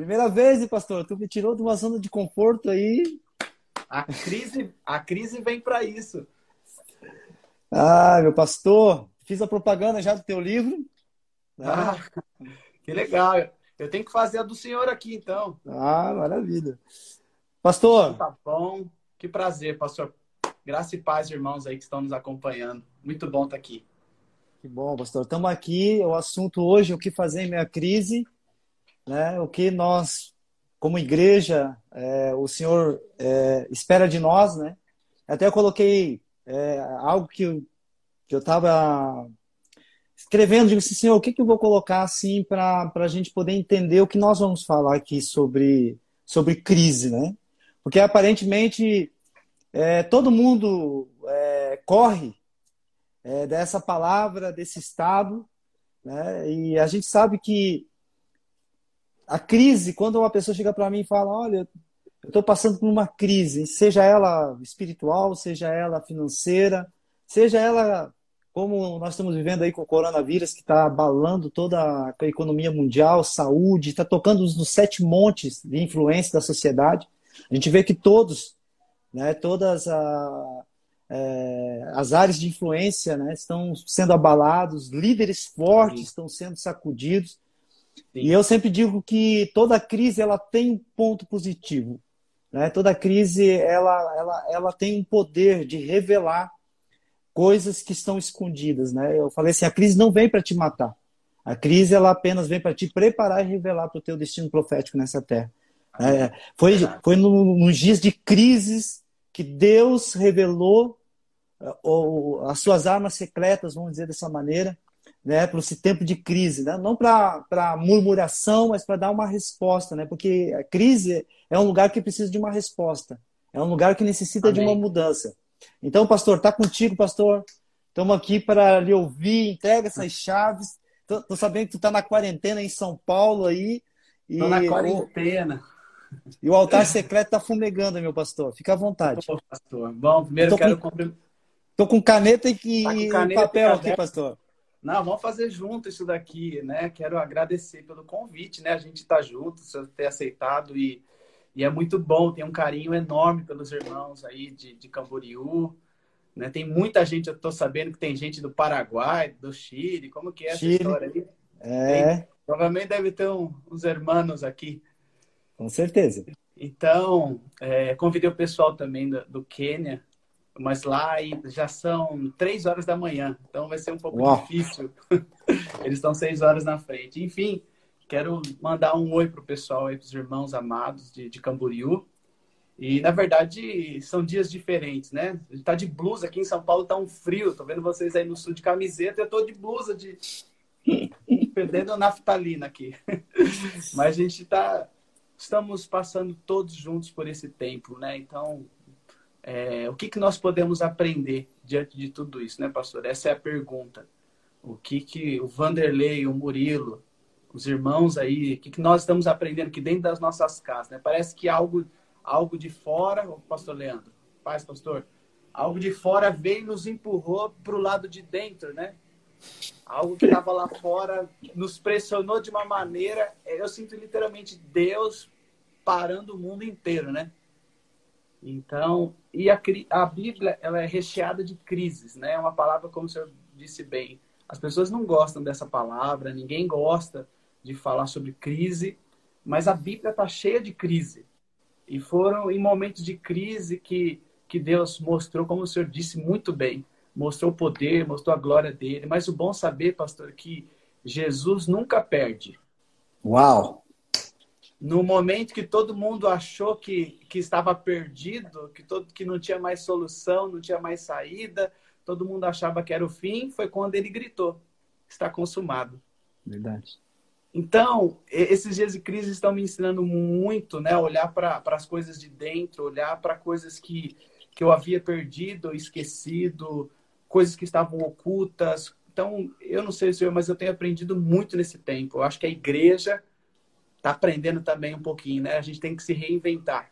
Primeira vez, pastor. Tu me tirou de uma zona de conforto aí. A crise, a crise vem para isso. Ah, meu pastor, fiz a propaganda já do teu livro. Né? Ah, que legal. Eu tenho que fazer a do senhor aqui, então. Ah, maravilha. Pastor. Tá bom. Que prazer, pastor. Graça e paz, irmãos aí que estão nos acompanhando. Muito bom estar aqui. Que bom, pastor. Estamos aqui. O assunto hoje é o que fazer em minha crise. Né? O que nós, como igreja, é, o Senhor é, espera de nós. Né? Até coloquei é, algo que, que eu estava escrevendo. Digo assim, Senhor, o que, que eu vou colocar assim para a gente poder entender o que nós vamos falar aqui sobre, sobre crise, né? Porque aparentemente é, todo mundo é, corre é, dessa palavra, desse estado, né? e a gente sabe que a crise, quando uma pessoa chega para mim e fala: Olha, eu estou passando por uma crise, seja ela espiritual, seja ela financeira, seja ela como nós estamos vivendo aí com o coronavírus, que está abalando toda a economia mundial, saúde, está tocando nos sete montes de influência da sociedade. A gente vê que todos, né, todas a, é, as áreas de influência né, estão sendo abalados, líderes fortes Sim. estão sendo sacudidos. Sim. E eu sempre digo que toda crise ela tem um ponto positivo. Né? Toda crise ela, ela, ela tem um poder de revelar coisas que estão escondidas. Né? Eu falei assim, a crise não vem para te matar. A crise ela apenas vem para te preparar e revelar para o teu destino profético nessa terra. É, foi foi no, nos dias de crises que Deus revelou uh, as suas armas secretas, vamos dizer dessa maneira, né, para esse tempo de crise, né? não para murmuração, mas para dar uma resposta, né? porque a crise é um lugar que precisa de uma resposta, é um lugar que necessita Amém. de uma mudança. Então, pastor, está contigo, pastor. Estamos aqui para lhe ouvir, entrega essas chaves. Estou sabendo que tu está na quarentena em São Paulo aí. Estou na quarentena. E o altar secreto está fumegando, meu pastor. Fica à vontade. Pastor. Bom, primeiro quero com, Tô com caneta e, tá caneta papel e aqui, pastor. Não, vamos fazer junto isso daqui, né? Quero agradecer pelo convite, né? A gente está junto, você ter aceitado e, e é muito bom. Tem um carinho enorme pelos irmãos aí de, de Camboriú, né? Tem muita gente, eu estou sabendo que tem gente do Paraguai, do Chile. Como que é Chile. essa história ali? É. Tem, provavelmente deve ter um, uns hermanos aqui. Com certeza. Então, é, convidei o pessoal também do, do Quênia, mas lá já são três horas da manhã, então vai ser um pouco Uau. difícil. Eles estão seis horas na frente. Enfim, quero mandar um oi pro pessoal aí, pros irmãos amados de, de Camboriú. E, na verdade, são dias diferentes, né? A gente tá de blusa aqui em São Paulo, tá um frio. Tô vendo vocês aí no sul de camiseta, eu tô de blusa de... Perdendo a naftalina aqui. Mas a gente tá estamos passando todos juntos por esse tempo, né? Então, é, o que, que nós podemos aprender diante de tudo isso, né, pastor? Essa é a pergunta. O que, que o Vanderlei, o Murilo, os irmãos aí, o que, que nós estamos aprendendo aqui dentro das nossas casas, né? Parece que algo, algo de fora, pastor Leandro, paz, pastor, algo de fora veio e nos empurrou para o lado de dentro, né? Algo que estava lá fora nos pressionou de uma maneira. Eu sinto literalmente Deus parando o mundo inteiro, né? Então, e a, a Bíblia ela é recheada de crises, né? É uma palavra, como o senhor disse bem, as pessoas não gostam dessa palavra, ninguém gosta de falar sobre crise, mas a Bíblia está cheia de crise. E foram em momentos de crise que, que Deus mostrou, como o senhor disse muito bem, mostrou o poder, mostrou a glória dele. Mas o bom saber, pastor, que Jesus nunca perde. Uau! No momento que todo mundo achou que, que estava perdido, que, todo, que não tinha mais solução, não tinha mais saída, todo mundo achava que era o fim, foi quando ele gritou: está consumado. Verdade. Então, esses dias de crise estão me ensinando muito, né? Olhar para as coisas de dentro, olhar para coisas que, que eu havia perdido, esquecido, coisas que estavam ocultas. Então, eu não sei, senhor, mas eu tenho aprendido muito nesse tempo. Eu acho que a igreja está aprendendo também um pouquinho, né? A gente tem que se reinventar.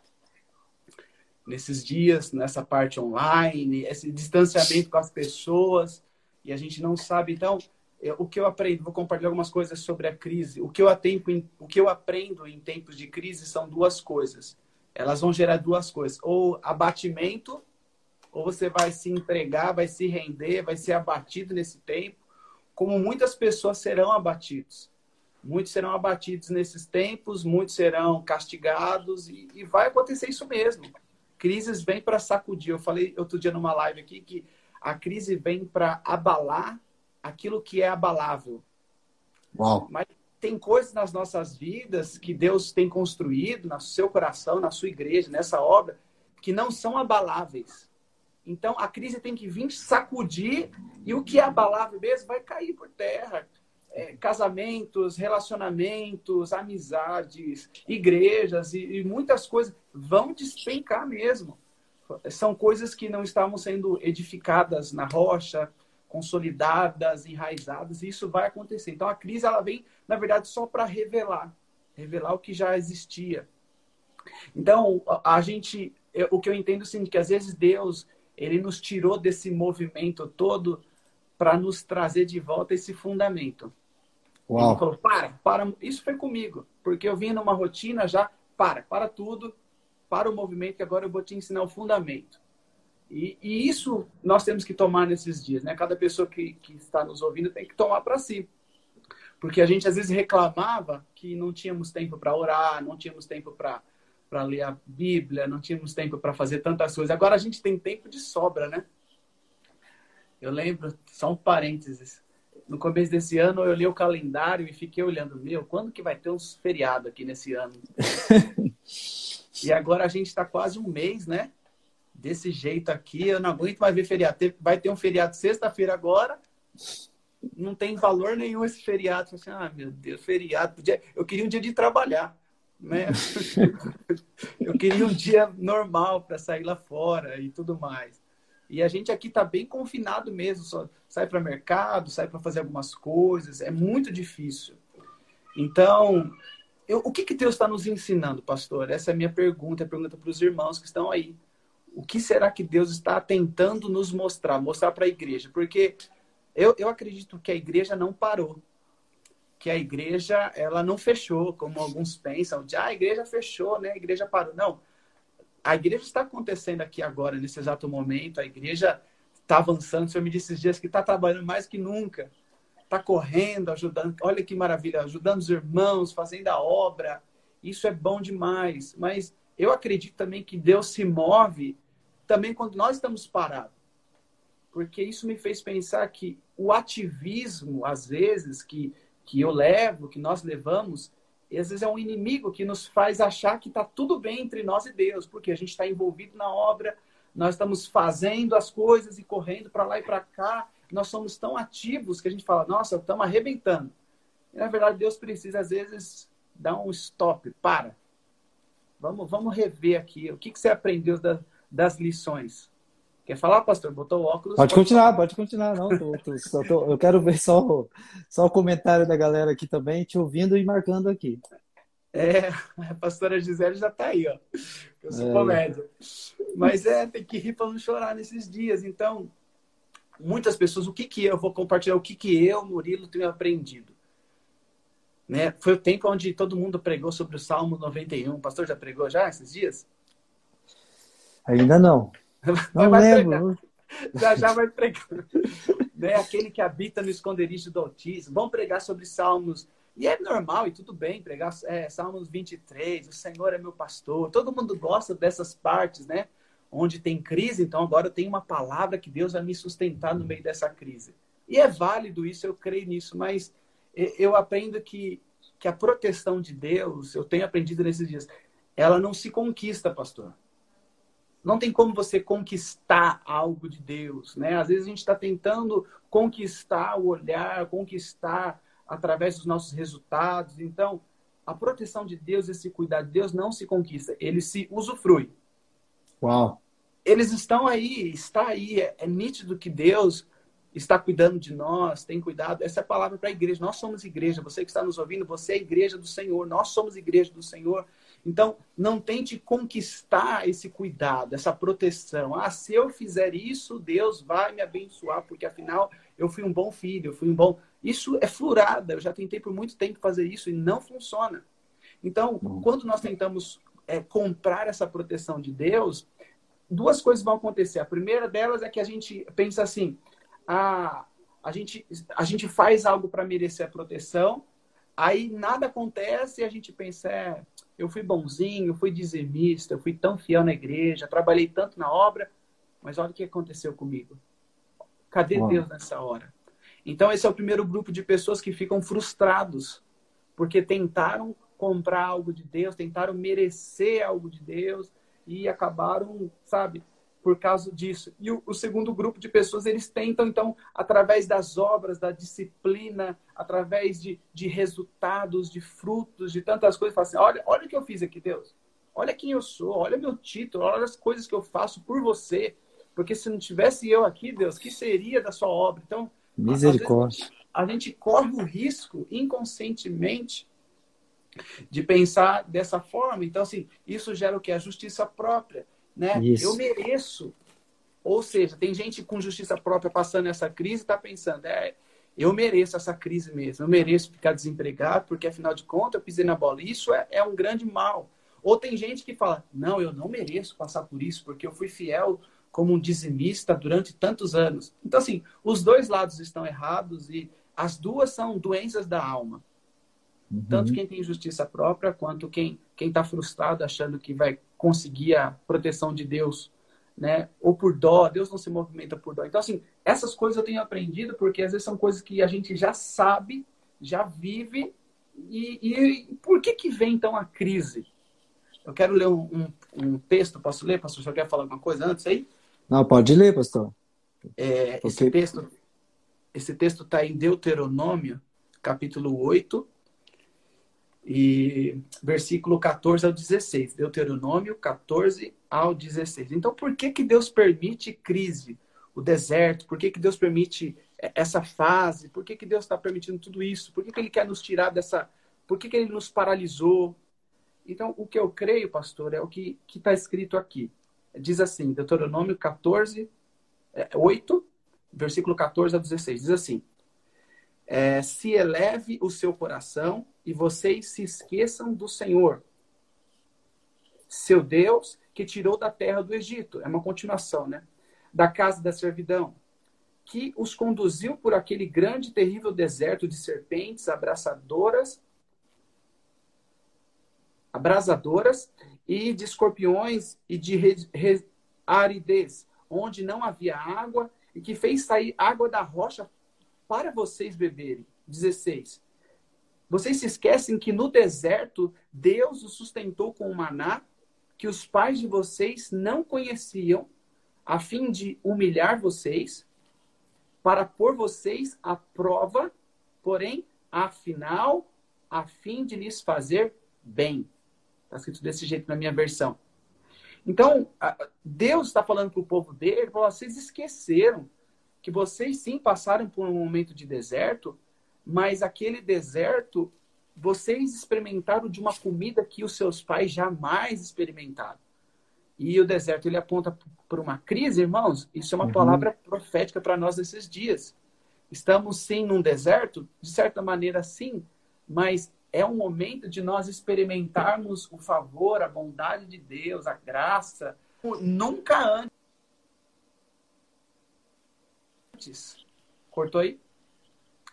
Nesses dias, nessa parte online, esse distanciamento com as pessoas, e a gente não sabe. Então, eu, o que eu aprendo, vou compartilhar algumas coisas sobre a crise. O que, eu atento, o que eu aprendo em tempos de crise são duas coisas. Elas vão gerar duas coisas: ou abatimento, ou você vai se entregar, vai se render, vai ser abatido nesse tempo, como muitas pessoas serão abatidos. Muitos serão abatidos nesses tempos, muitos serão castigados, e, e vai acontecer isso mesmo. Crises vêm para sacudir. Eu falei outro dia numa live aqui que a crise vem para abalar aquilo que é abalável. Uau. Mas tem coisas nas nossas vidas que Deus tem construído no seu coração, na sua igreja, nessa obra, que não são abaláveis. Então a crise tem que vir sacudir e o que é abalável mesmo vai cair por terra. É, casamentos, relacionamentos, amizades, igrejas e, e muitas coisas vão despencar mesmo. São coisas que não estavam sendo edificadas na rocha, consolidadas, enraizadas, e isso vai acontecer. Então a crise ela vem, na verdade, só para revelar, revelar o que já existia. Então a gente, o que eu entendo sim, que às vezes Deus ele nos tirou desse movimento todo para nos trazer de volta esse fundamento. Uau. Ele falou: para, para. Isso foi comigo, porque eu vim numa rotina já, para, para tudo, para o movimento que agora eu vou te ensinar o fundamento. E, e, isso nós temos que tomar nesses dias, né? Cada pessoa que, que está nos ouvindo tem que tomar para si. Porque a gente às vezes reclamava que não tínhamos tempo para orar, não tínhamos tempo para ler a Bíblia, não tínhamos tempo para fazer tantas coisas. Agora a gente tem tempo de sobra, né? Eu lembro, só um parênteses. No começo desse ano eu li o calendário e fiquei olhando, meu, quando que vai ter uns feriados aqui nesse ano? e agora a gente está quase um mês, né? desse jeito aqui, eu não aguento mais ver feriado. Vai ter um feriado sexta-feira agora, não tem valor nenhum esse feriado. Assim, ah, meu Deus, feriado. Podia... Eu queria um dia de trabalhar, né? eu queria um dia normal para sair lá fora e tudo mais. E a gente aqui está bem confinado mesmo, só sai para mercado, sai para fazer algumas coisas, é muito difícil. Então, eu, o que, que Deus está nos ensinando, pastor? Essa é a minha pergunta, é a pergunta para os irmãos que estão aí o que será que Deus está tentando nos mostrar, mostrar para a igreja? Porque eu, eu acredito que a igreja não parou, que a igreja ela não fechou, como alguns pensam, de ah, a igreja fechou, né? A igreja parou. Não, a igreja está acontecendo aqui agora, nesse exato momento, a igreja está avançando. O Senhor me disse esses dias que está trabalhando mais que nunca, está correndo, ajudando. Olha que maravilha, ajudando os irmãos, fazendo a obra. Isso é bom demais, mas eu acredito também que Deus se move também quando nós estamos parados. Porque isso me fez pensar que o ativismo, às vezes, que, que eu levo, que nós levamos, às vezes é um inimigo que nos faz achar que está tudo bem entre nós e Deus, porque a gente está envolvido na obra, nós estamos fazendo as coisas e correndo para lá e para cá, nós somos tão ativos que a gente fala, nossa, estamos arrebentando. E, na verdade, Deus precisa, às vezes, dar um stop, para. Vamos, vamos rever aqui. O que, que você aprendeu da, das lições? Quer falar, pastor? Botou o óculos? Pode, pode continuar, falar. pode continuar. Não, tô, tô, tô, eu quero ver só, só o comentário da galera aqui também, te ouvindo e marcando aqui. É, a pastora Gisele já está aí, ó. Eu sou é. comédia. Mas é, tem que rir para não chorar nesses dias. Então, muitas pessoas, o que que eu vou compartilhar? O que que eu, Murilo, tenho aprendido? Né? Foi o tempo onde todo mundo pregou sobre o Salmo 91. O pastor já pregou já esses dias? Ainda não. Não lembro. Já já vai pregar. né? Aquele que habita no esconderijo do Altíssimo. Vão pregar sobre Salmos. E é normal e tudo bem pregar é, Salmos 23. O Senhor é meu pastor. Todo mundo gosta dessas partes, né? Onde tem crise. Então agora eu tenho uma palavra que Deus vai me sustentar no meio dessa crise. E é válido isso, eu creio nisso. Mas eu aprendo que, que a proteção de Deus, eu tenho aprendido nesses dias, ela não se conquista, pastor. Não tem como você conquistar algo de Deus, né? Às vezes a gente está tentando conquistar o olhar, conquistar através dos nossos resultados. Então, a proteção de Deus, esse cuidado de Deus não se conquista, ele se usufrui. Uau! Eles estão aí, está aí, é, é nítido que Deus está cuidando de nós, tem cuidado. Essa é a palavra para a igreja. Nós somos igreja. Você que está nos ouvindo, você é igreja do Senhor. Nós somos igreja do Senhor. Então, não tente conquistar esse cuidado, essa proteção. Ah, se eu fizer isso, Deus vai me abençoar, porque afinal eu fui um bom filho, eu fui um bom. Isso é furada. Eu já tentei por muito tempo fazer isso e não funciona. Então, uhum. quando nós tentamos é, comprar essa proteção de Deus, duas coisas vão acontecer. A primeira delas é que a gente pensa assim: a, ah, a, gente, a gente faz algo para merecer a proteção, aí nada acontece e a gente pensa, é, eu fui bonzinho, fui dizimista, eu fui tão fiel na igreja, trabalhei tanto na obra, mas olha o que aconteceu comigo. Cadê Deus nessa hora? Então, esse é o primeiro grupo de pessoas que ficam frustrados, porque tentaram comprar algo de Deus, tentaram merecer algo de Deus e acabaram, sabe, por causa disso. E o, o, segundo grupo de pessoas, eles tentam, então, através das obras, da disciplina, através de, de resultados, de frutos, de tantas coisas, falar assim, olha, olha o que eu fiz aqui, Deus. Olha quem eu sou, olha meu título, olha as coisas que eu faço por você. Porque se não tivesse eu aqui, Deus, que seria da sua obra? Então, misericórdia. A gente corre o risco inconscientemente de pensar dessa forma. Então, assim, isso gera o que? A justiça própria, né? Isso. Eu mereço. Ou seja, tem gente com justiça própria passando essa crise e está pensando, é, eu mereço essa crise mesmo, eu mereço ficar desempregado, porque afinal de contas eu pisei na bola. Isso é, é um grande mal. Ou tem gente que fala, não, eu não mereço passar por isso, porque eu fui fiel como um dizimista durante tantos anos. Então, assim, os dois lados estão errados e as duas são doenças da alma. Uhum. Tanto quem tem justiça própria, quanto quem está frustrado achando que vai conseguir a proteção de Deus, né? Ou por dó, Deus não se movimenta por dó. Então, assim, essas coisas eu tenho aprendido porque às vezes são coisas que a gente já sabe, já vive. E, e por que que vem então a crise? Eu quero ler um, um, um texto, posso ler, pastor? Você quer falar alguma coisa antes aí? Não, pode ler, pastor. É, porque... Esse texto esse texto está em Deuteronômio, capítulo 8, e versículo 14 ao 16. Deuteronômio 14 ao 16. Então, por que, que Deus permite crise, o deserto? Por que, que Deus permite essa fase? Por que, que Deus está permitindo tudo isso? Por que, que Ele quer nos tirar dessa. Por que, que Ele nos paralisou? Então, o que eu creio, pastor, é o que está escrito aqui. Diz assim, Deuteronômio 14, 8, é, versículo 14 a 16. Diz assim: é, Se eleve o seu coração e vocês se esqueçam do Senhor, seu Deus, que tirou da terra do Egito. É uma continuação, né? Da casa da servidão, que os conduziu por aquele grande e terrível deserto de serpentes abraçadoras, abrasadoras e de escorpiões e de aridez, onde não havia água e que fez sair água da rocha para vocês beberem. 16. Vocês se esquecem que no deserto Deus os sustentou com o maná que os pais de vocês não conheciam, a fim de humilhar vocês, para pôr vocês à prova, porém, afinal, a fim de lhes fazer bem. Está escrito desse jeito na minha versão. Então, Deus está falando para o povo dele, falou, vocês esqueceram que vocês sim passaram por um momento de deserto, mas aquele deserto vocês experimentaram de uma comida que os seus pais jamais experimentaram. E o deserto ele aponta para uma crise, irmãos. Isso é uma uhum. palavra profética para nós nesses dias. Estamos sim num deserto, de certa maneira sim, mas é um momento de nós experimentarmos o favor, a bondade de Deus, a graça, nunca antes. Cortou aí?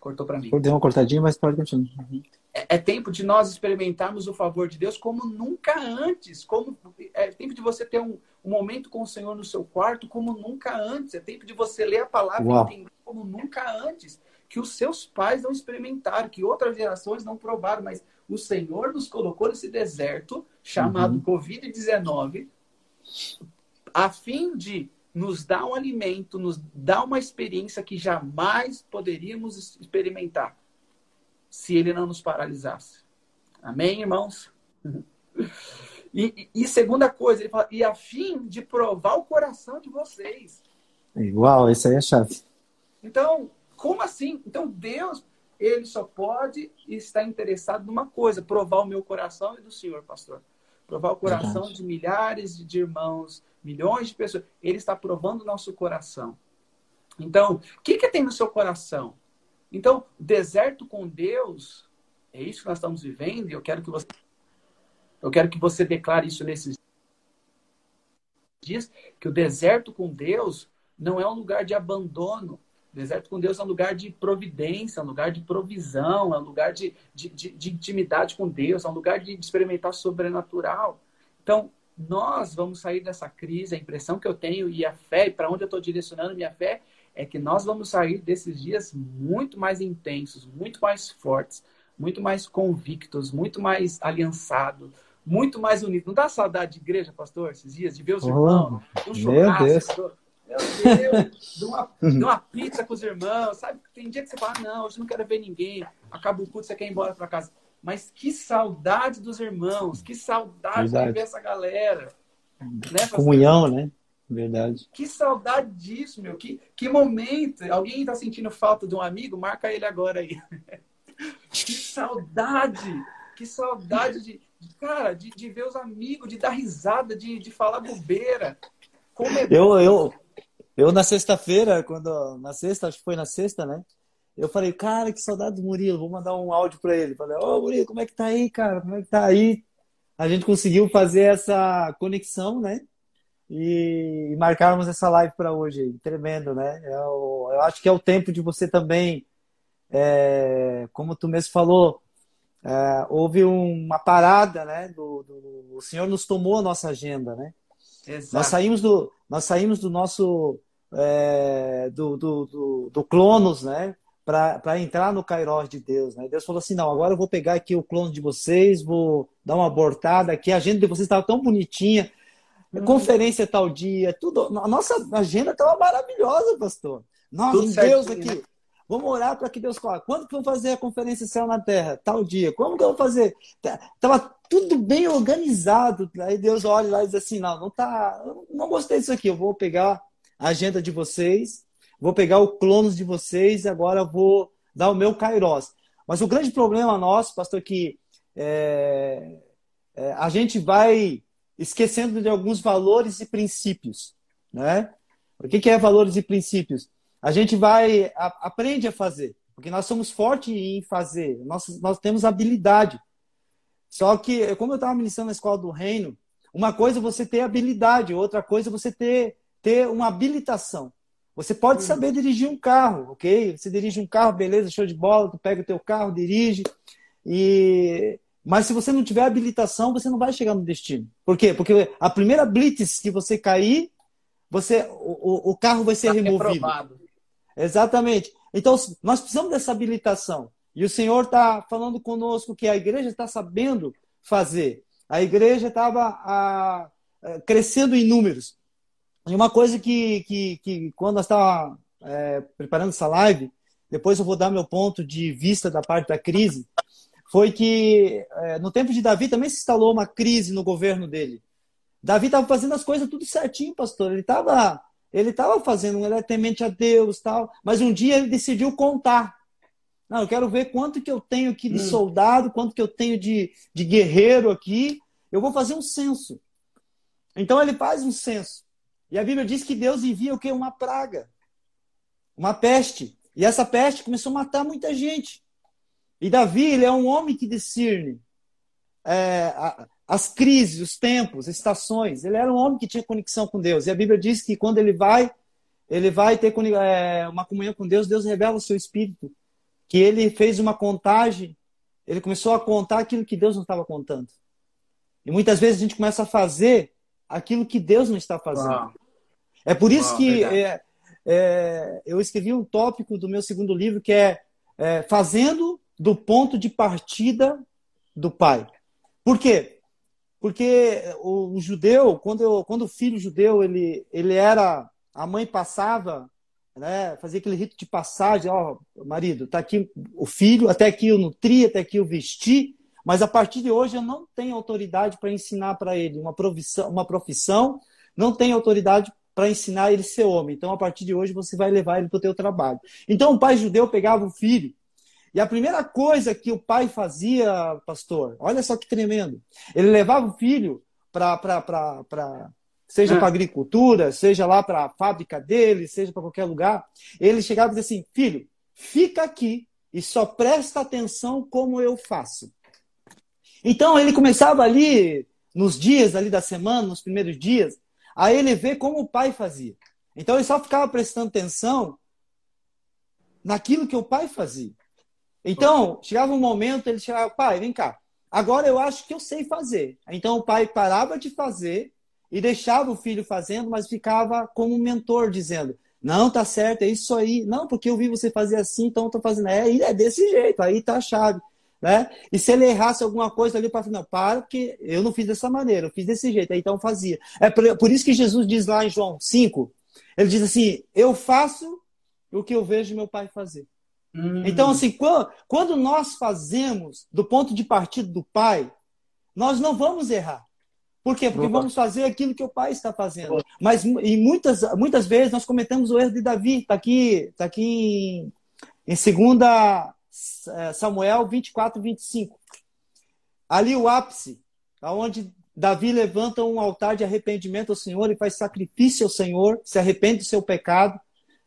Cortou para mim. Deu uma cortadinha, mas pode continuar. Uhum. É, é, tempo de nós experimentarmos o favor de Deus como nunca antes. Como, é tempo de você ter um, um momento com o Senhor no seu quarto como nunca antes. É tempo de você ler a palavra Uau. e entender como nunca antes. Que os seus pais não experimentaram, que outras gerações não provaram, mas o Senhor nos colocou nesse deserto chamado uhum. Covid-19 a fim de nos dá um alimento, nos dá uma experiência que jamais poderíamos experimentar se ele não nos paralisasse. Amém, irmãos? E, e, segunda coisa, ele fala, e a fim de provar o coração de vocês. Igual, isso aí é chave. Então, como assim? Então, Deus, ele só pode estar interessado numa coisa, provar o meu coração e do Senhor, pastor. Provar o coração Verdade. de milhares de irmãos, milhões de pessoas. Ele está provando o nosso coração. Então, o que, que tem no seu coração? Então, deserto com Deus, é isso que nós estamos vivendo, e eu quero que você eu quero que você declare isso nesses dias, que o deserto com Deus não é um lugar de abandono. O deserto com Deus é um lugar de providência, é um lugar de provisão, é um lugar de, de, de, de intimidade com Deus, é um lugar de, experimentar sobrenatural. Então, nós vamos sair dessa crise, a impressão que eu tenho e a fé, e para onde eu estou direcionando minha fé, é que nós vamos sair desses dias muito mais intensos, muito mais fortes, muito mais convictos, muito mais aliançados, muito mais unidos. Não dá saudade de igreja, pastor, esses dias, de ver os oh, irmãos, um churrasco, meu Deus. Meu Deus, de uma, de uma pizza com os irmãos, sabe? Tem dia que você fala, não, hoje não quero ver ninguém, acaba o culto, você quer ir embora para casa. Mas que saudade dos irmãos, que saudade Verdade. de ver essa galera. Né, Comunhão, né? Verdade. Que saudade disso, meu. Que, que momento. Alguém está sentindo falta de um amigo? Marca ele agora aí. que saudade. Que saudade de, de cara, de, de, ver os amigos, de dar risada, de, de falar bobeira. Como é eu, eu, eu na sexta-feira, quando. Na sexta, acho que foi na sexta, né? Eu falei, cara, que saudade do Murilo, vou mandar um áudio para ele. Falei, ô Murilo, como é que tá aí, cara? Como é que tá aí? A gente conseguiu fazer essa conexão, né? E, e marcarmos essa live para hoje. Tremendo, né? Eu, eu, acho que é o tempo de você também, é, como tu mesmo falou, é, houve uma parada, né? Do, do, o Senhor nos tomou a nossa agenda, né? Exato. Nós saímos do, nós saímos do nosso é, do, do, do, do Clonos, né? para entrar no Kairos de Deus. Né? Deus falou assim: não, agora eu vou pegar aqui o clone de vocês, vou dar uma abortada aqui. A agenda de vocês estava tão bonitinha, uhum. conferência tal dia, tudo. A nossa agenda estava maravilhosa, pastor. Nossa, tudo Deus aqui. Né? Vamos orar para que Deus fale. Quando que vamos fazer a conferência Céu na Terra? Tal dia. Como que eu vou fazer? Tava tudo bem organizado. Aí Deus olha lá e diz assim: não, não tá. Não gostei disso aqui. Eu vou pegar a agenda de vocês vou pegar o clonos de vocês e agora vou dar o meu Kairos. Mas o grande problema nosso, pastor, é que é, é, a gente vai esquecendo de alguns valores e princípios. Né? O que, que é valores e princípios? A gente vai, a, aprende a fazer, porque nós somos fortes em fazer, nós, nós temos habilidade. Só que, como eu estava ministrando na escola do reino, uma coisa é você ter habilidade, outra coisa é você ter, ter uma habilitação. Você pode hum. saber dirigir um carro, ok? Você dirige um carro, beleza, show de bola, tu pega o teu carro, dirige. E... Mas se você não tiver habilitação, você não vai chegar no destino. Por quê? Porque a primeira blitz que você cair, você, o, o carro vai ser tá removido. Reprovado. Exatamente. Então, nós precisamos dessa habilitação. E o Senhor está falando conosco que a igreja está sabendo fazer. A igreja estava crescendo em números. E uma coisa que, que, que quando nós estávamos é, preparando essa live, depois eu vou dar meu ponto de vista da parte da crise, foi que é, no tempo de Davi também se instalou uma crise no governo dele. Davi estava fazendo as coisas tudo certinho, pastor. Ele estava ele tava fazendo, ele é temente a Deus tal, mas um dia ele decidiu contar. Não, eu quero ver quanto que eu tenho aqui de hum. soldado, quanto que eu tenho de, de guerreiro aqui. Eu vou fazer um censo. Então ele faz um censo. E a Bíblia diz que Deus envia o quê? Uma praga. Uma peste. E essa peste começou a matar muita gente. E Davi, ele é um homem que discerne é, as crises, os tempos, estações. Ele era um homem que tinha conexão com Deus. E a Bíblia diz que quando ele vai, ele vai ter é, uma comunhão com Deus, Deus revela o seu espírito. Que ele fez uma contagem, ele começou a contar aquilo que Deus não estava contando. E muitas vezes a gente começa a fazer aquilo que Deus não está fazendo. Uau. É por isso Uau, que é, é, eu escrevi um tópico do meu segundo livro que é, é, Fazendo do ponto de partida do pai. Por quê? Porque o, o judeu, quando, eu, quando o filho judeu ele, ele era. A mãe passava, né, fazia aquele rito de passagem: ó, marido, tá aqui o filho, até aqui eu nutri, até aqui eu vesti, mas a partir de hoje eu não tenho autoridade para ensinar para ele uma profissão, uma profissão, não tenho autoridade para ensinar ele a ser homem. Então, a partir de hoje, você vai levar ele para o teu trabalho. Então, o pai judeu pegava o filho, e a primeira coisa que o pai fazia, pastor, olha só que tremendo, ele levava o filho para seja é. para agricultura, seja lá para a fábrica dele, seja para qualquer lugar, ele chegava e dizia assim, filho, fica aqui e só presta atenção como eu faço. Então ele começava ali nos dias ali da semana, nos primeiros dias, a ele ver como o pai fazia. Então ele só ficava prestando atenção naquilo que o pai fazia. Então, chegava um momento, ele chegava, pai, vem cá, agora eu acho que eu sei fazer. Então o pai parava de fazer e deixava o filho fazendo, mas ficava como mentor, dizendo: Não, tá certo, é isso aí. Não, porque eu vi você fazer assim, então eu tô fazendo. É, é desse jeito, aí tá a chave. Né? E se ele errasse alguma coisa ali para não, para, porque eu não fiz dessa maneira, eu fiz desse jeito, aí então fazia. É por, isso que Jesus diz lá em João 5, ele diz assim: Eu faço o que eu vejo meu pai fazer. Hum. Então, assim, quando, nós fazemos do ponto de partida do pai, nós não vamos errar. Por quê? Porque vamos fazer aquilo que o pai está fazendo. Mas e muitas, muitas vezes nós cometemos o erro de Davi. Está aqui, tá aqui em, em 2 é, Samuel 24, 25. Ali o ápice, onde Davi levanta um altar de arrependimento ao Senhor e faz sacrifício ao Senhor, se arrepende do seu pecado,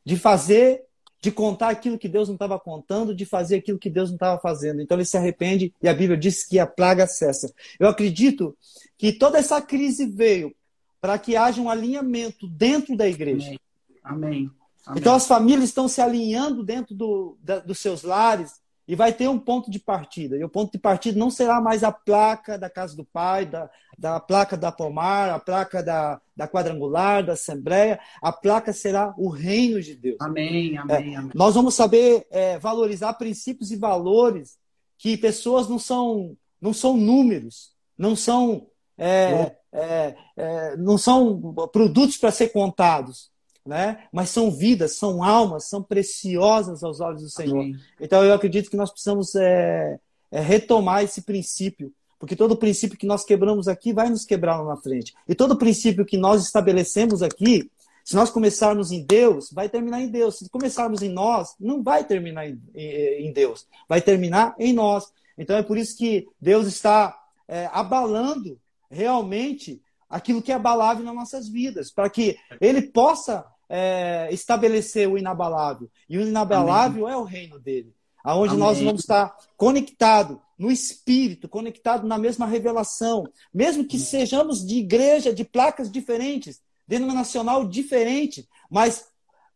de fazer de contar aquilo que Deus não estava contando, de fazer aquilo que Deus não estava fazendo. Então ele se arrepende e a Bíblia diz que a praga cessa. Eu acredito que toda essa crise veio para que haja um alinhamento dentro da igreja. Amém. Amém. Então as famílias estão se alinhando dentro do, da, dos seus lares, e vai ter um ponto de partida. E o ponto de partida não será mais a placa da casa do pai, da, da placa da pomar, a placa da, da quadrangular, da assembleia. A placa será o reino de Deus. Amém, amém, é, amém. Nós vamos saber é, valorizar princípios e valores que pessoas não são, não são números, não são, é, é, é não são produtos para ser contados né? Mas são vidas, são almas, são preciosas aos olhos do Senhor. Amém. Então eu acredito que nós precisamos é, é, retomar esse princípio, porque todo princípio que nós quebramos aqui vai nos quebrar lá na frente. E todo princípio que nós estabelecemos aqui, se nós começarmos em Deus, vai terminar em Deus. Se começarmos em nós, não vai terminar em, em Deus, vai terminar em nós. Então é por isso que Deus está é, abalando realmente aquilo que é abalável nas nossas vidas, para que Ele possa é, estabelecer o inabalável. E o inabalável Amém. é o reino dele, aonde Amém. nós vamos estar conectados no espírito, conectado na mesma revelação, mesmo que sejamos de igreja, de placas diferentes, denominacional diferente, mas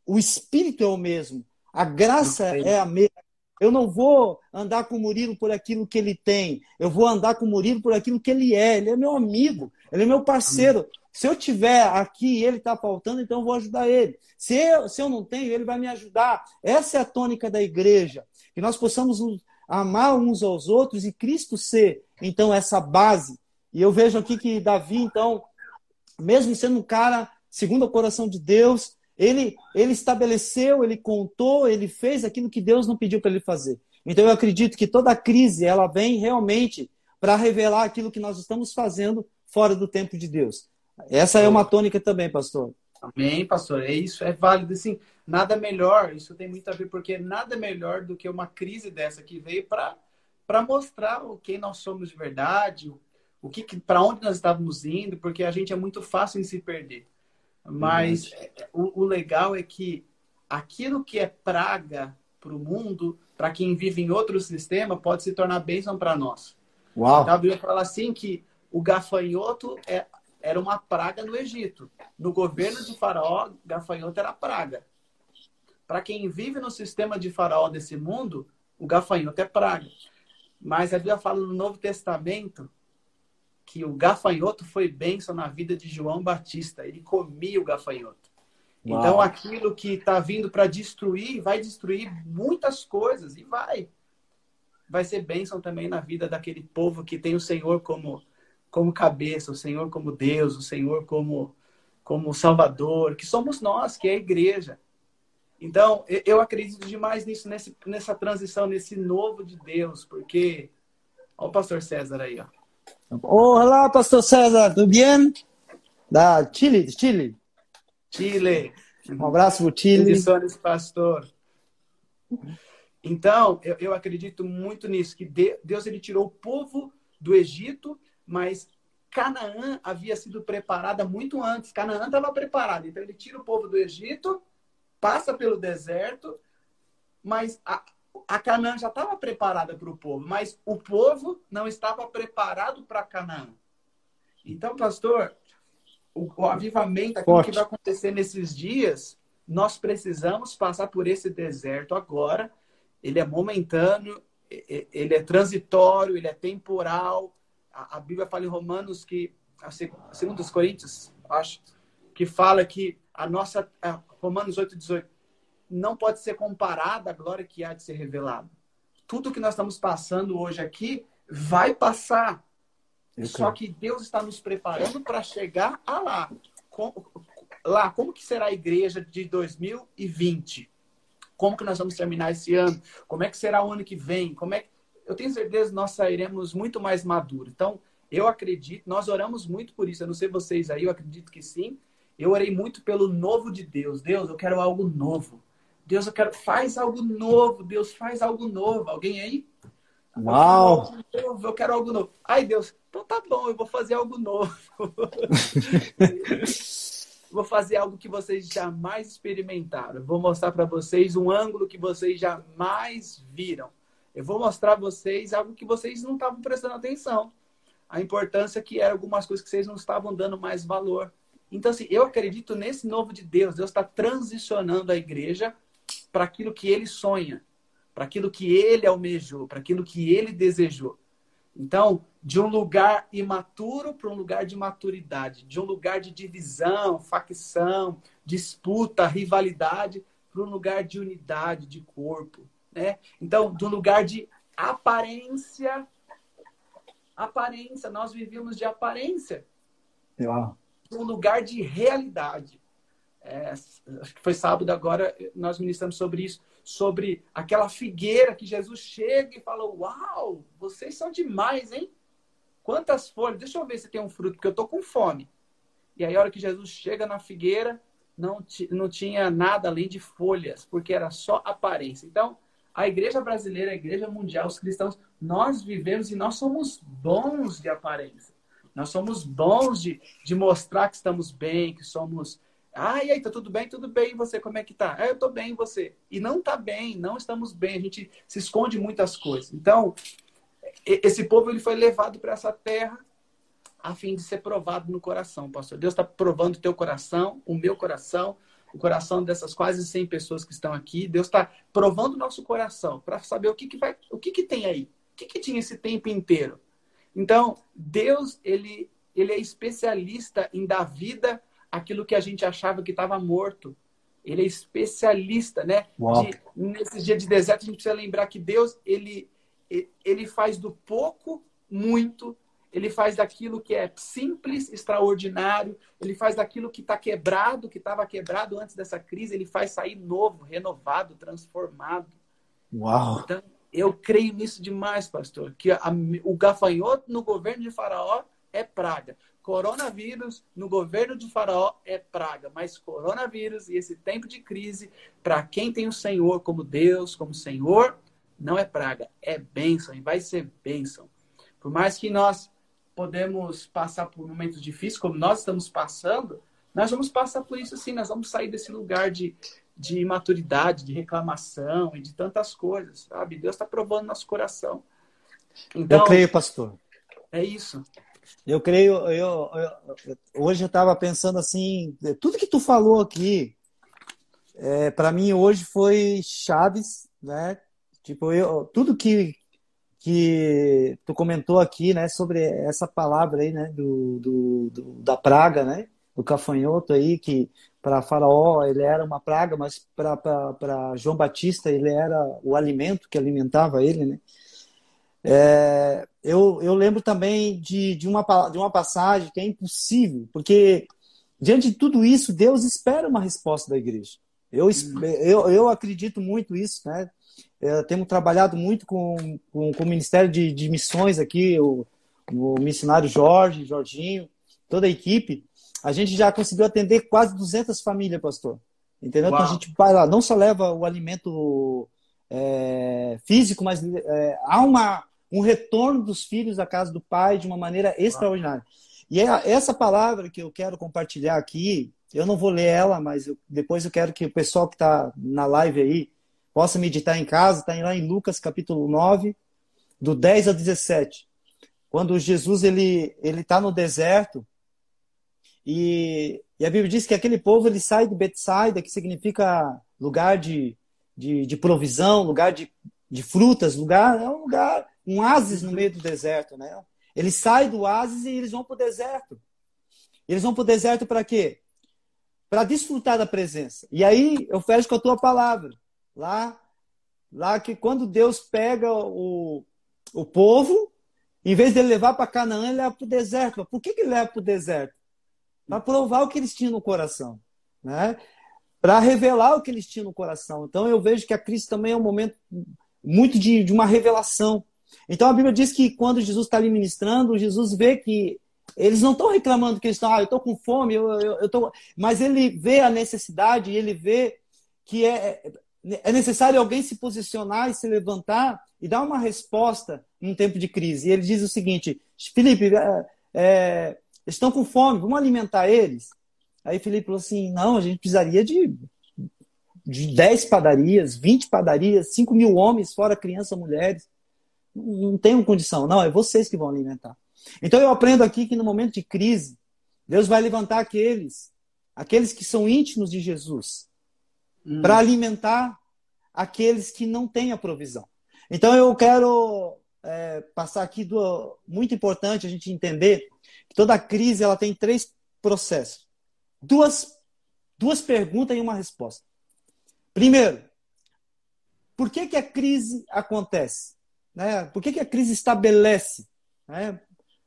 o espírito é o mesmo, a graça é a mesma. Eu não vou andar com o Murilo por aquilo que ele tem. Eu vou andar com o Murilo por aquilo que ele é. Ele é meu amigo, ele é meu parceiro. Se eu tiver aqui e ele está faltando, então eu vou ajudar ele. Se eu, se eu não tenho, ele vai me ajudar. Essa é a tônica da igreja. Que nós possamos amar uns aos outros e Cristo ser, então, essa base. E eu vejo aqui que Davi, então, mesmo sendo um cara segundo o coração de Deus, ele, ele estabeleceu, ele contou, ele fez aquilo que Deus não pediu para ele fazer. Então eu acredito que toda crise ela vem realmente para revelar aquilo que nós estamos fazendo fora do tempo de Deus. Essa é uma tônica também, pastor. Amém, pastor. É isso, é válido. Assim, nada melhor, isso tem muito a ver, porque nada melhor do que uma crise dessa que veio para mostrar o quem nós somos de verdade, o que, para onde nós estávamos indo, porque a gente é muito fácil em se perder. Mas é, o, o, legal é que aquilo que é praga para o mundo, para quem vive em outro sistema, pode se tornar bênção para nós. Uau! Então, a Bíblia fala assim que o gafanhoto é era uma praga no Egito. No governo de Faraó, gafanhoto era praga. Para quem vive no sistema de Faraó desse mundo, o gafanhoto é praga. Mas a Bíblia fala no Novo Testamento que o gafanhoto foi bênção na vida de João Batista. Ele comia o gafanhoto. Uau. Então, aquilo que está vindo para destruir, vai destruir muitas coisas e vai. Vai ser bênção também na vida daquele povo que tem o Senhor como como cabeça, o Senhor como Deus, o Senhor como, como Salvador, que somos nós, que é a igreja. Então, eu acredito demais nisso, nesse, nessa transição, nesse novo de Deus, porque. Olha o pastor César aí, ó. Olá, pastor César, tudo bem? Da Chile, Chile. Chile. Um abraço pro Chile. Edições, pastor. Então, eu, eu acredito muito nisso, que Deus ele tirou o povo do Egito mas Canaã havia sido preparada muito antes. Canaã estava preparada. Então ele tira o povo do Egito, passa pelo deserto, mas a, a Canaã já estava preparada para o povo, mas o povo não estava preparado para Canaã. Então, pastor, o, o avivamento, aquilo Forte. que vai acontecer nesses dias, nós precisamos passar por esse deserto agora. Ele é momentâneo, ele é transitório, ele é temporal. A, a Bíblia fala em Romanos que, segundo os Coríntios, acho, que fala que a nossa, Romanos 8, 18, não pode ser comparada à glória que há de ser revelada. Tudo que nós estamos passando hoje aqui vai passar. Só que Deus está nos preparando para chegar a lá. Com, lá, como que será a igreja de 2020? Como que nós vamos terminar esse ano? Como é que será o ano que vem? Como é que... Eu tenho certeza que nós sairemos muito mais maduros. Então, eu acredito, nós oramos muito por isso. Eu não sei vocês aí, eu acredito que sim. Eu orei muito pelo novo de Deus. Deus, eu quero algo novo. Deus, eu quero, faz algo novo. Deus, faz algo novo. Alguém aí? Uau! Eu, eu quero algo novo. Ai, Deus, então tá bom, eu vou fazer algo novo. vou fazer algo que vocês jamais experimentaram. vou mostrar para vocês um ângulo que vocês jamais viram. Eu vou mostrar a vocês algo que vocês não estavam prestando atenção. A importância que era algumas coisas que vocês não estavam dando mais valor. Então, assim, eu acredito nesse novo de Deus. Deus está transicionando a igreja para aquilo que ele sonha para aquilo que ele almejou, para aquilo que ele desejou. Então, de um lugar imaturo para um lugar de maturidade, de um lugar de divisão, facção, disputa, rivalidade, para um lugar de unidade, de corpo. Né? Então, um lugar de aparência, aparência, nós vivíamos de aparência. Uau. Um lugar de realidade. É, acho que foi sábado agora, nós ministramos sobre isso sobre aquela figueira que Jesus chega e fala: Uau, vocês são demais, hein? Quantas folhas? Deixa eu ver se tem um fruto, porque eu tô com fome. E aí, a hora que Jesus chega na figueira, não, não tinha nada além de folhas, porque era só aparência. Então, a igreja brasileira, a igreja mundial, os cristãos, nós vivemos e nós somos bons de aparência. Nós somos bons de, de mostrar que estamos bem, que somos ah, e aí, tá tudo bem? Tudo bem, e você, como é que tá? Ah, eu tô bem, e você? E não tá bem, não estamos bem, a gente se esconde muitas coisas. Então, esse povo ele foi levado para essa terra a fim de ser provado no coração, pastor. Deus está provando o teu coração, o meu coração, o coração dessas quase 100 pessoas que estão aqui. Deus está provando o nosso coração para saber o que, que vai, o que, que tem aí, o que, que tinha esse tempo inteiro. Então, Deus ele, ele é especialista em dar vida aquilo que a gente achava que estava morto. Ele é especialista, né? De, nesses dias de deserto, a gente precisa lembrar que Deus, ele, ele faz do pouco muito, ele faz daquilo que é simples, extraordinário, ele faz daquilo que está quebrado, que estava quebrado antes dessa crise, ele faz sair novo, renovado, transformado. Uau! Então, eu creio nisso demais, pastor, que a, o gafanhoto no governo de Faraó é praga. Coronavírus no governo de Faraó é praga, mas coronavírus e esse tempo de crise, para quem tem o Senhor como Deus, como Senhor, não é praga, é bênção e vai ser bênção. Por mais que nós podemos passar por momentos difíceis, como nós estamos passando, nós vamos passar por isso sim, nós vamos sair desse lugar de, de imaturidade, de reclamação e de tantas coisas, sabe? Deus está provando nosso coração. Então, eu creio, pastor. É isso. Eu creio, eu, eu hoje eu estava pensando assim, tudo que tu falou aqui, é, para mim hoje foi chaves, né? Tipo, eu, tudo que, que tu comentou aqui, né, sobre essa palavra aí, né, do, do, do da praga, né, do cafanhoto aí, que para Faraó ele era uma praga, mas para João Batista ele era o alimento que alimentava ele, né? É, eu, eu lembro também de, de, uma, de uma passagem que é impossível, porque diante de tudo isso, Deus espera uma resposta da igreja. Eu, eu, eu acredito muito nisso, né? Temos trabalhado muito com, com, com o Ministério de, de Missões aqui, o, o missionário Jorge, Jorginho, toda a equipe. A gente já conseguiu atender quase 200 famílias, pastor. Entendeu? Uau. Então a gente vai lá, não só leva o alimento é, físico, mas é, há uma, um retorno dos filhos à casa do pai de uma maneira extraordinária. E é essa palavra que eu quero compartilhar aqui, eu não vou ler ela, mas eu, depois eu quero que o pessoal que está na live aí possa meditar em casa, está lá em Lucas capítulo 9, do 10 a 17. Quando Jesus ele ele está no deserto e, e, a Bíblia diz que aquele povo ele sai de Betsaida, que significa lugar de, de, de provisão, lugar de, de frutas, lugar é um lugar um oásis no meio do deserto, né? Eles saem do oásis e eles vão para o deserto. Eles vão para o deserto para quê? Para desfrutar da presença. E aí eu fecho com a tua palavra. Lá, lá que quando Deus pega o, o povo, em vez de levar para Canaã, ele leva para o deserto. Por que, que ele leva para o deserto? Para provar o que eles tinham no coração. Né? Para revelar o que eles tinham no coração. Então eu vejo que a crise também é um momento muito de, de uma revelação. Então a Bíblia diz que quando Jesus está ali ministrando, Jesus vê que eles não estão reclamando que eles estão, ah, eu estou com fome, eu, eu, eu tô... mas ele vê a necessidade, ele vê que é, é necessário alguém se posicionar e se levantar e dar uma resposta em um tempo de crise. E ele diz o seguinte: Felipe, é, é, estão com fome, vamos alimentar eles? Aí Felipe falou assim: não, a gente precisaria de, de 10 padarias, 20 padarias, 5 mil homens, fora crianças, mulheres não tenho condição. Não, é vocês que vão alimentar. Então eu aprendo aqui que no momento de crise, Deus vai levantar aqueles, aqueles que são íntimos de Jesus, hum. para alimentar aqueles que não têm a provisão. Então eu quero é, passar aqui do muito importante a gente entender que toda crise ela tem três processos, duas duas perguntas e uma resposta. Primeiro, por que que a crise acontece? Né? Por que, que a crise estabelece? Né?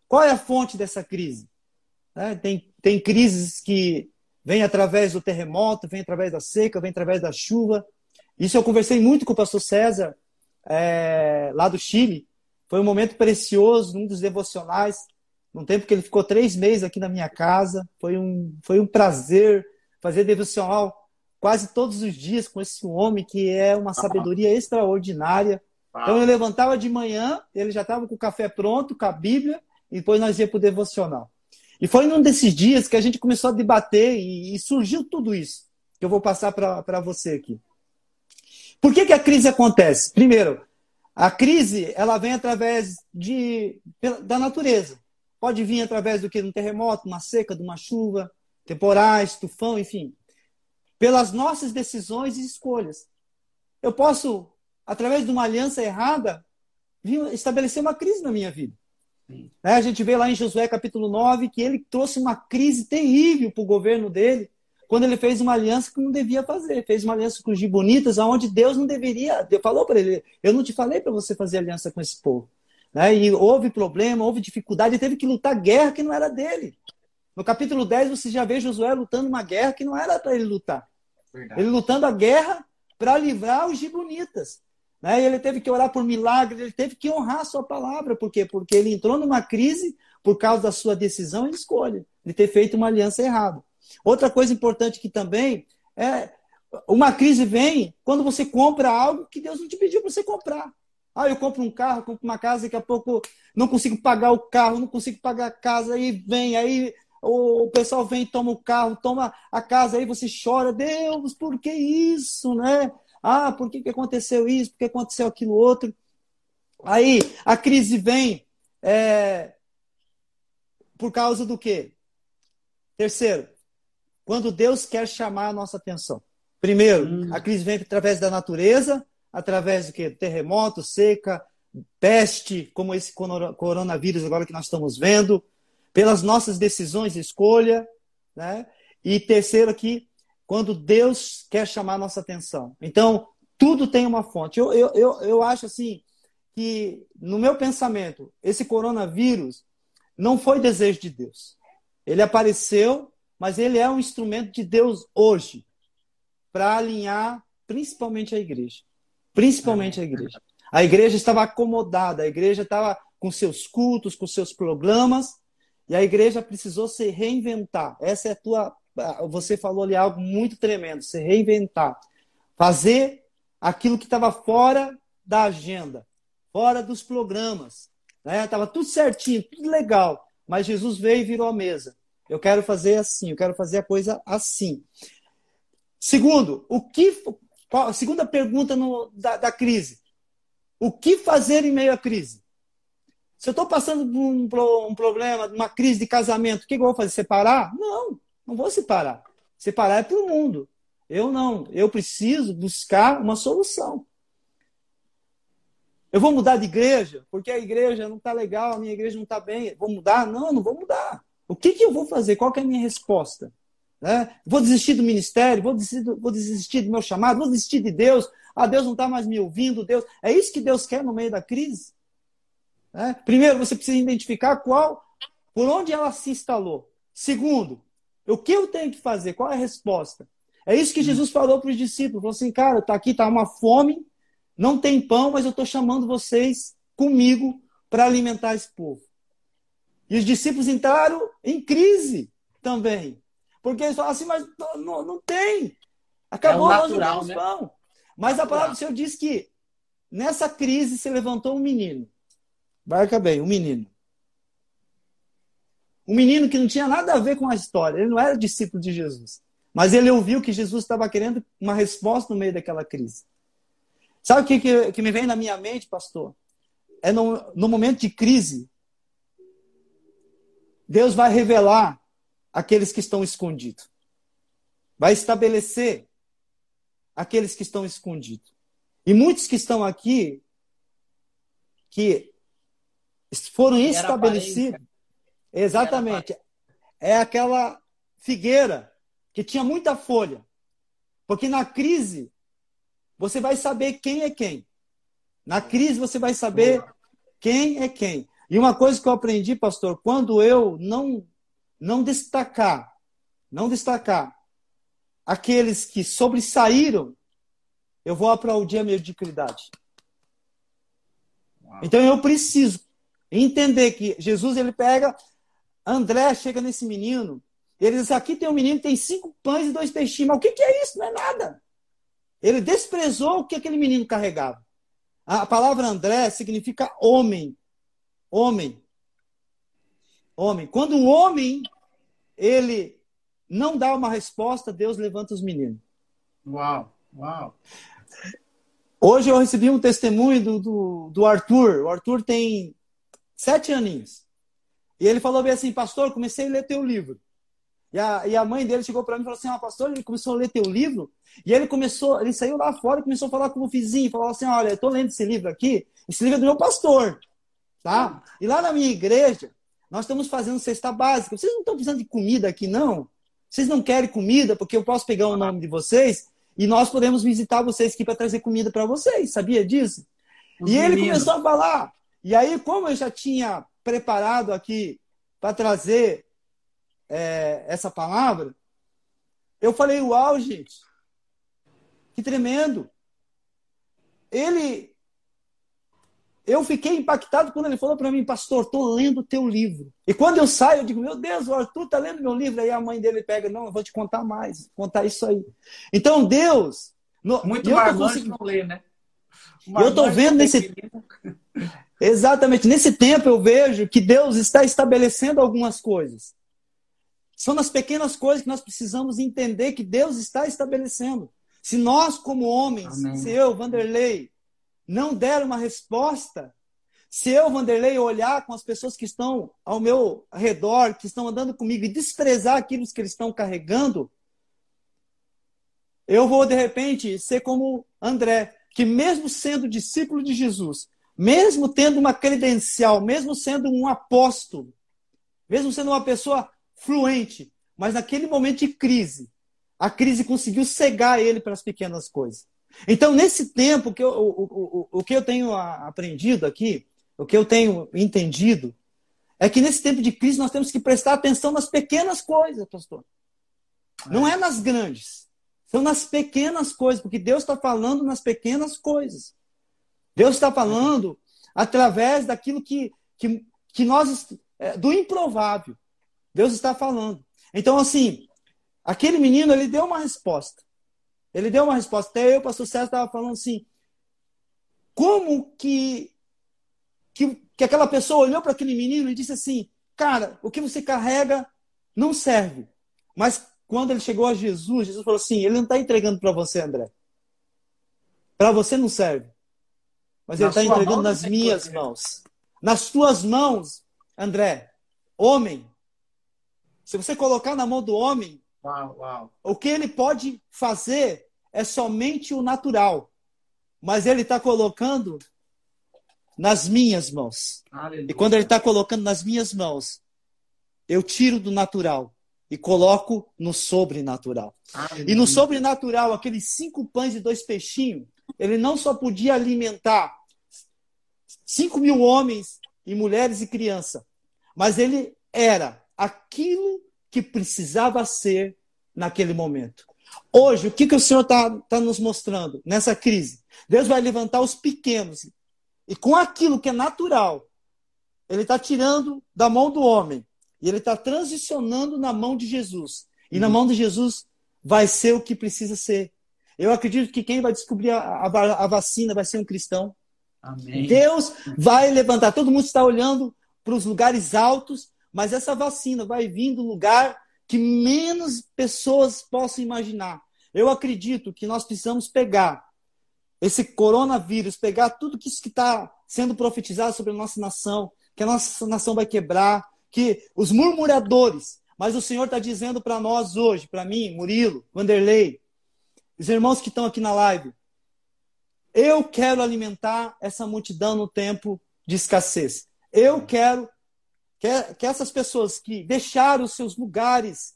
Qual é a fonte dessa crise? Né? Tem, tem crises que vêm através do terremoto, vêm através da seca, vêm através da chuva. Isso eu conversei muito com o pastor César, é, lá do Chile. Foi um momento precioso, um dos devocionais, num tempo que ele ficou três meses aqui na minha casa. Foi um, foi um prazer fazer devocional quase todos os dias com esse homem que é uma sabedoria extraordinária. Então eu levantava de manhã, ele já estava com o café pronto, com a Bíblia, e depois nós ia para o devocional. E foi num desses dias que a gente começou a debater e, e surgiu tudo isso que eu vou passar para você aqui. Por que, que a crise acontece? Primeiro, a crise ela vem através de, da natureza. Pode vir através do que? De um terremoto, uma seca, de uma chuva, temporais, tufão, enfim. Pelas nossas decisões e escolhas. Eu posso através de uma aliança errada, estabelecer uma crise na minha vida. É, a gente vê lá em Josué capítulo 9 que ele trouxe uma crise terrível para o governo dele, quando ele fez uma aliança que não devia fazer. Fez uma aliança com os gibonitas, aonde Deus não deveria. Deus falou para ele: Eu não te falei para você fazer aliança com esse povo. Né? E houve problema, houve dificuldade, ele teve que lutar guerra que não era dele. No capítulo 10, você já vê Josué lutando uma guerra que não era para ele lutar. Verdade. Ele lutando a guerra para livrar os gibonitas. Né? Ele teve que orar por milagres, ele teve que honrar a sua palavra. Por quê? Porque ele entrou numa crise por causa da sua decisão e escolha, de ter feito uma aliança errada. Outra coisa importante que também é uma crise vem quando você compra algo que Deus não te pediu para você comprar. Ah, eu compro um carro, compro uma casa, daqui a pouco não consigo pagar o carro, não consigo pagar a casa, aí vem, aí o pessoal vem, toma o carro, toma a casa, aí você chora, Deus, por que isso, né? Ah, por que, que aconteceu isso? Por que aconteceu aquilo outro? Aí a crise vem é, por causa do quê? Terceiro, quando Deus quer chamar a nossa atenção. Primeiro, hum. a crise vem através da natureza, através do quê? Terremoto, seca, peste, como esse coronavírus agora que nós estamos vendo, pelas nossas decisões e escolha, né? E terceiro aqui, quando Deus quer chamar nossa atenção. Então, tudo tem uma fonte. Eu, eu, eu, eu acho assim que, no meu pensamento, esse coronavírus não foi desejo de Deus. Ele apareceu, mas ele é um instrumento de Deus hoje para alinhar principalmente a igreja. Principalmente a igreja. A igreja estava acomodada, a igreja estava com seus cultos, com seus programas, e a igreja precisou se reinventar. Essa é a tua você falou ali algo muito tremendo, se reinventar. Fazer aquilo que estava fora da agenda, fora dos programas. Estava né? tudo certinho, tudo legal. Mas Jesus veio e virou a mesa. Eu quero fazer assim, eu quero fazer a coisa assim. Segundo, o que, a segunda pergunta no, da, da crise. O que fazer em meio à crise? Se eu estou passando por um, um, problema, uma crise de casamento, o que, que eu vou fazer? Separar? Não, não vou separar. Separar é para o mundo. Eu não. Eu preciso buscar uma solução. Eu vou mudar de igreja porque a igreja não está legal, a minha igreja não está bem. Vou mudar? Não, não vou mudar. O que, que eu vou fazer? Qual é a minha resposta? Né? Vou desistir do ministério? Vou desistir, do, vou desistir do meu chamado? Vou desistir de Deus? Ah, Deus não está mais me ouvindo. Deus, é isso que Deus quer no meio da crise? Né? Primeiro, você precisa identificar qual, por onde ela se instalou. Segundo, o que eu tenho que fazer? Qual é a resposta? É isso que Jesus falou para os discípulos. Falou assim, cara, tá aqui, tá uma fome, não tem pão, mas eu estou chamando vocês comigo para alimentar esse povo. E os discípulos entraram em crise também. Porque eles falaram assim, mas não, não tem. Acabou, é natural, nós não temos né? pão. Mas a palavra do Senhor diz que nessa crise se levantou um menino. Barca bem, um menino. Um menino que não tinha nada a ver com a história. Ele não era discípulo de Jesus. Mas ele ouviu que Jesus estava querendo uma resposta no meio daquela crise. Sabe o que, que, que me vem na minha mente, pastor? É no, no momento de crise, Deus vai revelar aqueles que estão escondidos. Vai estabelecer aqueles que estão escondidos. E muitos que estão aqui, que foram estabelecidos. Exatamente. É aquela figueira que tinha muita folha. Porque na crise, você vai saber quem é quem. Na crise, você vai saber quem é quem. E uma coisa que eu aprendi, pastor, quando eu não, não destacar, não destacar aqueles que sobressaíram, eu vou aplaudir a mediocridade. Então eu preciso Entender que Jesus ele pega, André chega nesse menino, ele diz: aqui tem um menino que tem cinco pães e dois peixinhos. Mas o que, que é isso? Não é nada. Ele desprezou o que aquele menino carregava. A palavra André significa homem. Homem. Homem. Quando um homem ele não dá uma resposta, Deus levanta os meninos. Uau, uau. Hoje eu recebi um testemunho do, do, do Arthur. O Arthur tem sete aninhos. E ele falou bem assim, pastor, comecei a ler teu livro. E a, e a mãe dele chegou para mim e falou assim, ah, pastor, ele começou a ler teu livro. E ele começou, ele saiu lá fora e começou a falar com o vizinho, falou assim, olha, eu estou lendo esse livro aqui, esse livro é do meu pastor, tá? E lá na minha igreja, nós estamos fazendo cesta básica. Vocês não estão precisando de comida aqui, não? Vocês não querem comida porque eu posso pegar o nome de vocês e nós podemos visitar vocês aqui para trazer comida para vocês. Sabia disso? Os e meninos. ele começou a falar, e aí, como eu já tinha preparado aqui para trazer é, essa palavra, eu falei: Uau, gente, que tremendo. Ele. Eu fiquei impactado quando ele falou para mim, pastor, estou lendo o teu livro. E quando eu saio, eu digo, meu Deus, Arthur está lendo meu livro. Aí a mãe dele pega, não, eu vou te contar mais, contar isso aí. Então, Deus. No, Muito marmanjo não lê, né? Eu estou vendo nesse. Exatamente. Nesse tempo eu vejo que Deus está estabelecendo algumas coisas. São nas pequenas coisas que nós precisamos entender que Deus está estabelecendo. Se nós, como homens, Amém. se eu, Vanderlei, não der uma resposta, se eu, Vanderlei, olhar com as pessoas que estão ao meu redor, que estão andando comigo e desprezar aquilo que eles estão carregando, eu vou, de repente, ser como André, que mesmo sendo discípulo de Jesus, mesmo tendo uma credencial, mesmo sendo um apóstolo, mesmo sendo uma pessoa fluente, mas naquele momento de crise, a crise conseguiu cegar ele para as pequenas coisas. Então, nesse tempo, que eu, o, o, o que eu tenho aprendido aqui, o que eu tenho entendido, é que nesse tempo de crise nós temos que prestar atenção nas pequenas coisas, pastor. Não é nas grandes. São nas pequenas coisas, porque Deus está falando nas pequenas coisas. Deus está falando através daquilo que, que, que nós. É, do improvável. Deus está falando. Então, assim, aquele menino, ele deu uma resposta. Ele deu uma resposta. Até eu, pastor César, estava falando assim: como que, que, que aquela pessoa olhou para aquele menino e disse assim: cara, o que você carrega não serve. Mas quando ele chegou a Jesus, Jesus falou assim: ele não está entregando para você, André. Para você não serve. Mas Na ele está entregando nas minhas mãos. Nas tuas mãos, André, homem. Se você colocar na mão do homem, uau, uau. o que ele pode fazer é somente o natural. Mas ele está colocando nas minhas mãos. Aleluia. E quando ele está colocando nas minhas mãos, eu tiro do natural e coloco no sobrenatural. Aleluia. E no sobrenatural, aqueles cinco pães e dois peixinhos, ele não só podia alimentar cinco mil homens e mulheres e crianças, mas ele era aquilo que precisava ser naquele momento. Hoje, o que, que o Senhor está tá nos mostrando nessa crise? Deus vai levantar os pequenos e com aquilo que é natural, ele está tirando da mão do homem e ele está transicionando na mão de Jesus. E uhum. na mão de Jesus vai ser o que precisa ser. Eu acredito que quem vai descobrir a, a, a vacina vai ser um cristão. Amém. Deus vai levantar. Todo mundo está olhando para os lugares altos, mas essa vacina vai vir do lugar que menos pessoas possam imaginar. Eu acredito que nós precisamos pegar esse coronavírus, pegar tudo que está sendo profetizado sobre a nossa nação, que a nossa nação vai quebrar, que os murmuradores, mas o Senhor está dizendo para nós hoje, para mim, Murilo, Vanderlei, os irmãos que estão aqui na live, eu quero alimentar essa multidão no tempo de escassez. Eu quero que, que essas pessoas que deixaram os seus lugares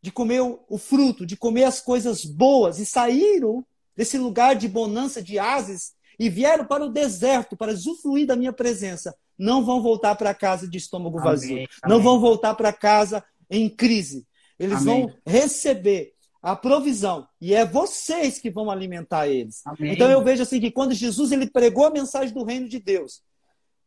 de comer o, o fruto, de comer as coisas boas e saíram desse lugar de bonança, de ases, e vieram para o deserto para usufruir da minha presença, não vão voltar para casa de estômago vazio. Amém, não vão voltar para casa em crise. Eles amém. vão receber a provisão e é vocês que vão alimentar eles. Então eu vejo assim que quando Jesus ele pregou a mensagem do reino de Deus,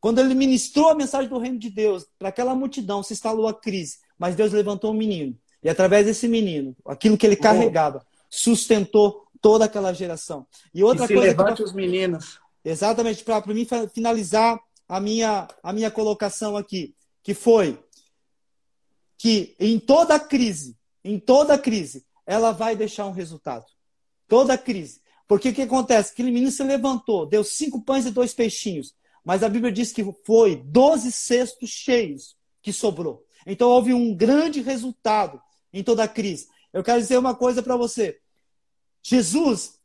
quando ele ministrou a mensagem do reino de Deus para aquela multidão, se instalou a crise, mas Deus levantou um menino e através desse menino, aquilo que ele carregava, sustentou toda aquela geração. E outra que se coisa levante que, os meninos. Exatamente, para mim finalizar a minha, a minha colocação aqui, que foi que em toda crise, em toda crise, ela vai deixar um resultado. Toda crise. Porque o que acontece? Aquele menino se levantou, deu cinco pães e dois peixinhos, mas a Bíblia diz que foi doze cestos cheios que sobrou. Então houve um grande resultado em toda a crise. Eu quero dizer uma coisa para você. Jesus,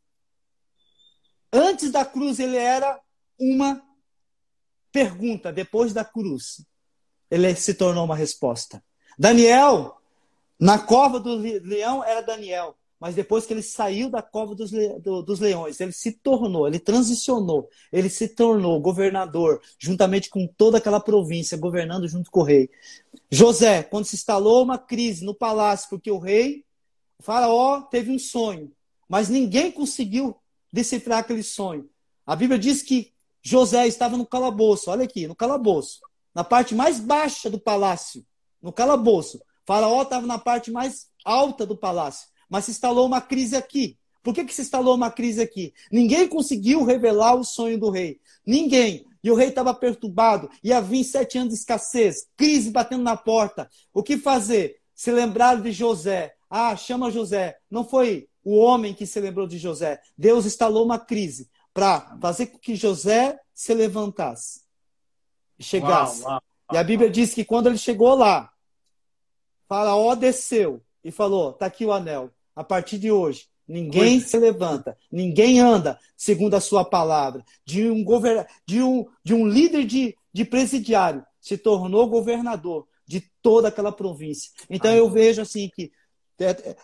antes da cruz, ele era uma pergunta. Depois da cruz, ele se tornou uma resposta. Daniel, na cova do leão, era Daniel. Mas depois que ele saiu da cova dos, le... dos leões, ele se tornou, ele transicionou, ele se tornou governador, juntamente com toda aquela província, governando junto com o rei. José, quando se instalou uma crise no palácio, porque o rei, o faraó, teve um sonho. Mas ninguém conseguiu decifrar aquele sonho. A Bíblia diz que José estava no calabouço, olha aqui, no calabouço, na parte mais baixa do palácio, no calabouço. Faraó estava na parte mais alta do palácio, mas se instalou uma crise aqui. Por que, que se instalou uma crise aqui? Ninguém conseguiu revelar o sonho do rei. Ninguém. E o rei estava perturbado. Ia vir sete anos de escassez, crise batendo na porta. O que fazer? Se lembraram de José. Ah, chama José. Não foi o homem que se lembrou de José. Deus instalou uma crise para fazer com que José se levantasse e chegasse. Uau, uau, uau, e a Bíblia diz que quando ele chegou lá, Faraó desceu e falou: está aqui o anel. A partir de hoje, ninguém se levanta, ninguém anda segundo a sua palavra. De um, govern... de um, de um líder de, de presidiário se tornou governador de toda aquela província. Então eu vejo assim que é, é,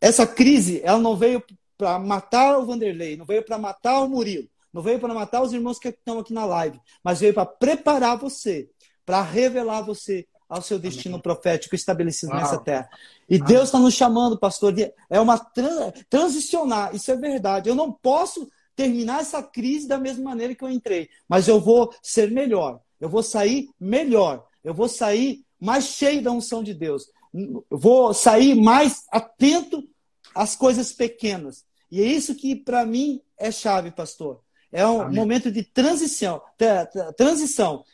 essa crise, ela não veio para matar o Vanderlei, não veio para matar o Murilo, não veio para matar os irmãos que estão aqui na live, mas veio para preparar você, para revelar você ao seu destino Amém. profético estabelecido Uau. nessa terra. E Amém. Deus está nos chamando, pastor, é uma transicionar, isso é verdade. Eu não posso terminar essa crise da mesma maneira que eu entrei, mas eu vou ser melhor, eu vou sair melhor, eu vou sair mais cheio da unção de Deus vou sair mais atento às coisas pequenas. E é isso que, para mim, é chave, pastor. É um Amém. momento de transição. Transição.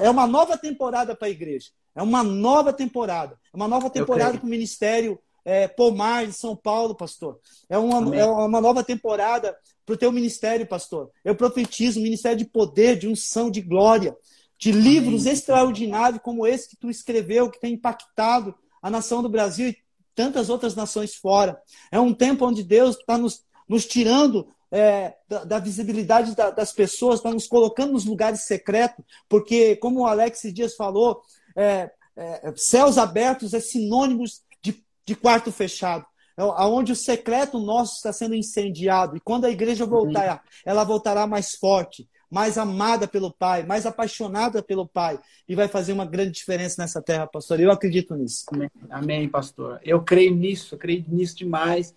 É uma nova temporada para a igreja. É uma nova temporada. É uma nova temporada para o ministério é, Pomar, de São Paulo, pastor. É uma, é uma nova temporada para o teu ministério, pastor. Eu profetizo ministério de poder, de unção, de glória, de livros Amém. extraordinários como esse que tu escreveu, que tem impactado a nação do Brasil e tantas outras nações fora. É um tempo onde Deus está nos, nos tirando é, da, da, visibilidade da, das pessoas, está nos colocando nos lugares secretos, porque, como o Alex Dias falou, é, é, céus abertos é sinônimo de, de quarto fechado. É, onde o secreto nosso está sendo incendiado. E quando a igreja voltar, ela voltará mais forte, mais amada pelo Pai, mais apaixonada pelo Pai. E vai fazer uma grande diferença nessa terra, pastor. Eu acredito nisso. Amém, Amém pastor. Eu creio nisso, eu creio nisso demais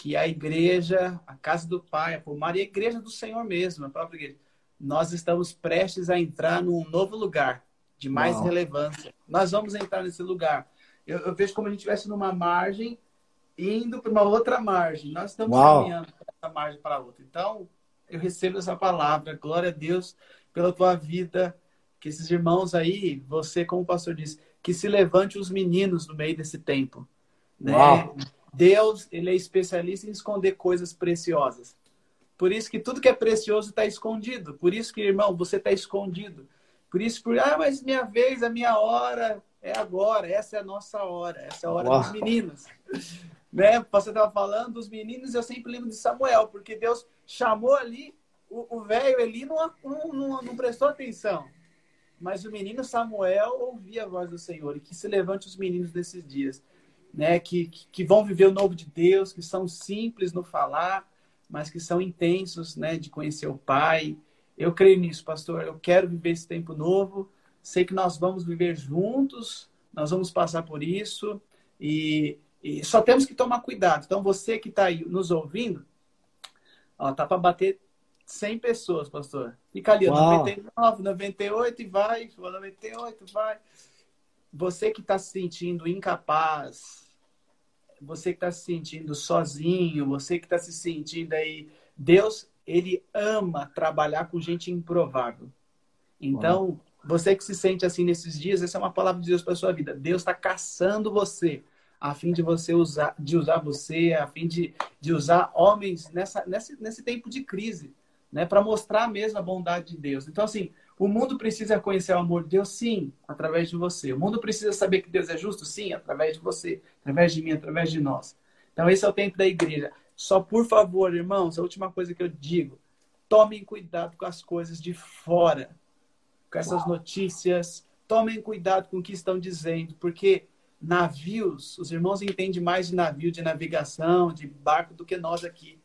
que a igreja, a casa do Pai, a e a igreja do Senhor mesmo, a própria igreja, nós estamos prestes a entrar num novo lugar de mais Uau. relevância. Nós vamos entrar nesse lugar. Eu, eu vejo como a gente estivesse numa margem indo para uma outra margem. Nós estamos Uau. caminhando para essa margem para outra. Então, eu recebo essa palavra. Glória a Deus pela tua vida. Que esses irmãos aí, você, como o pastor disse, que se levante os meninos no meio desse tempo. Né? Uau. Deus, ele é especialista em esconder coisas preciosas. Por isso que tudo que é precioso está escondido. Por isso que, irmão, você está escondido. Por isso, por, ah, mas minha vez, a minha hora é agora. Essa é a nossa hora. Essa é a hora Uau. dos meninos. né? Você estava falando dos meninos, eu sempre lembro de Samuel, porque Deus chamou ali, o velho ali não, não, não prestou atenção. Mas o menino Samuel ouvia a voz do Senhor. E que se levante os meninos desses dias né, que, que vão viver o novo de Deus, que são simples no falar, mas que são intensos, né, de conhecer o Pai. Eu creio nisso, pastor. Eu quero viver esse tempo novo. Sei que nós vamos viver juntos, nós vamos passar por isso e, e só temos que tomar cuidado. Então, você que está aí nos ouvindo, ó, tá para bater 100 pessoas, pastor. Fica ali, Uau. 99, 98 e vai, 98, vai. Você que está se sentindo incapaz, você que está se sentindo sozinho, você que está se sentindo aí. Deus, ele ama trabalhar com gente improvável. Então, você que se sente assim nesses dias, essa é uma palavra de Deus para sua vida. Deus está caçando você a fim de você usar, de usar você, a fim de, de usar homens nessa, nesse, nesse tempo de crise, né, para mostrar mesmo a bondade de Deus. Então, assim, o mundo precisa conhecer o amor de Deus, sim, através de você. O mundo precisa saber que Deus é justo, sim, através de você, através de mim, através de nós. Então, esse é o tempo da igreja. Só por favor, irmãos, a última coisa que eu digo: tomem cuidado com as coisas de fora, com essas Uau. notícias. Tomem cuidado com o que estão dizendo, porque navios, os irmãos entendem mais de navio, de navegação, de barco do que nós aqui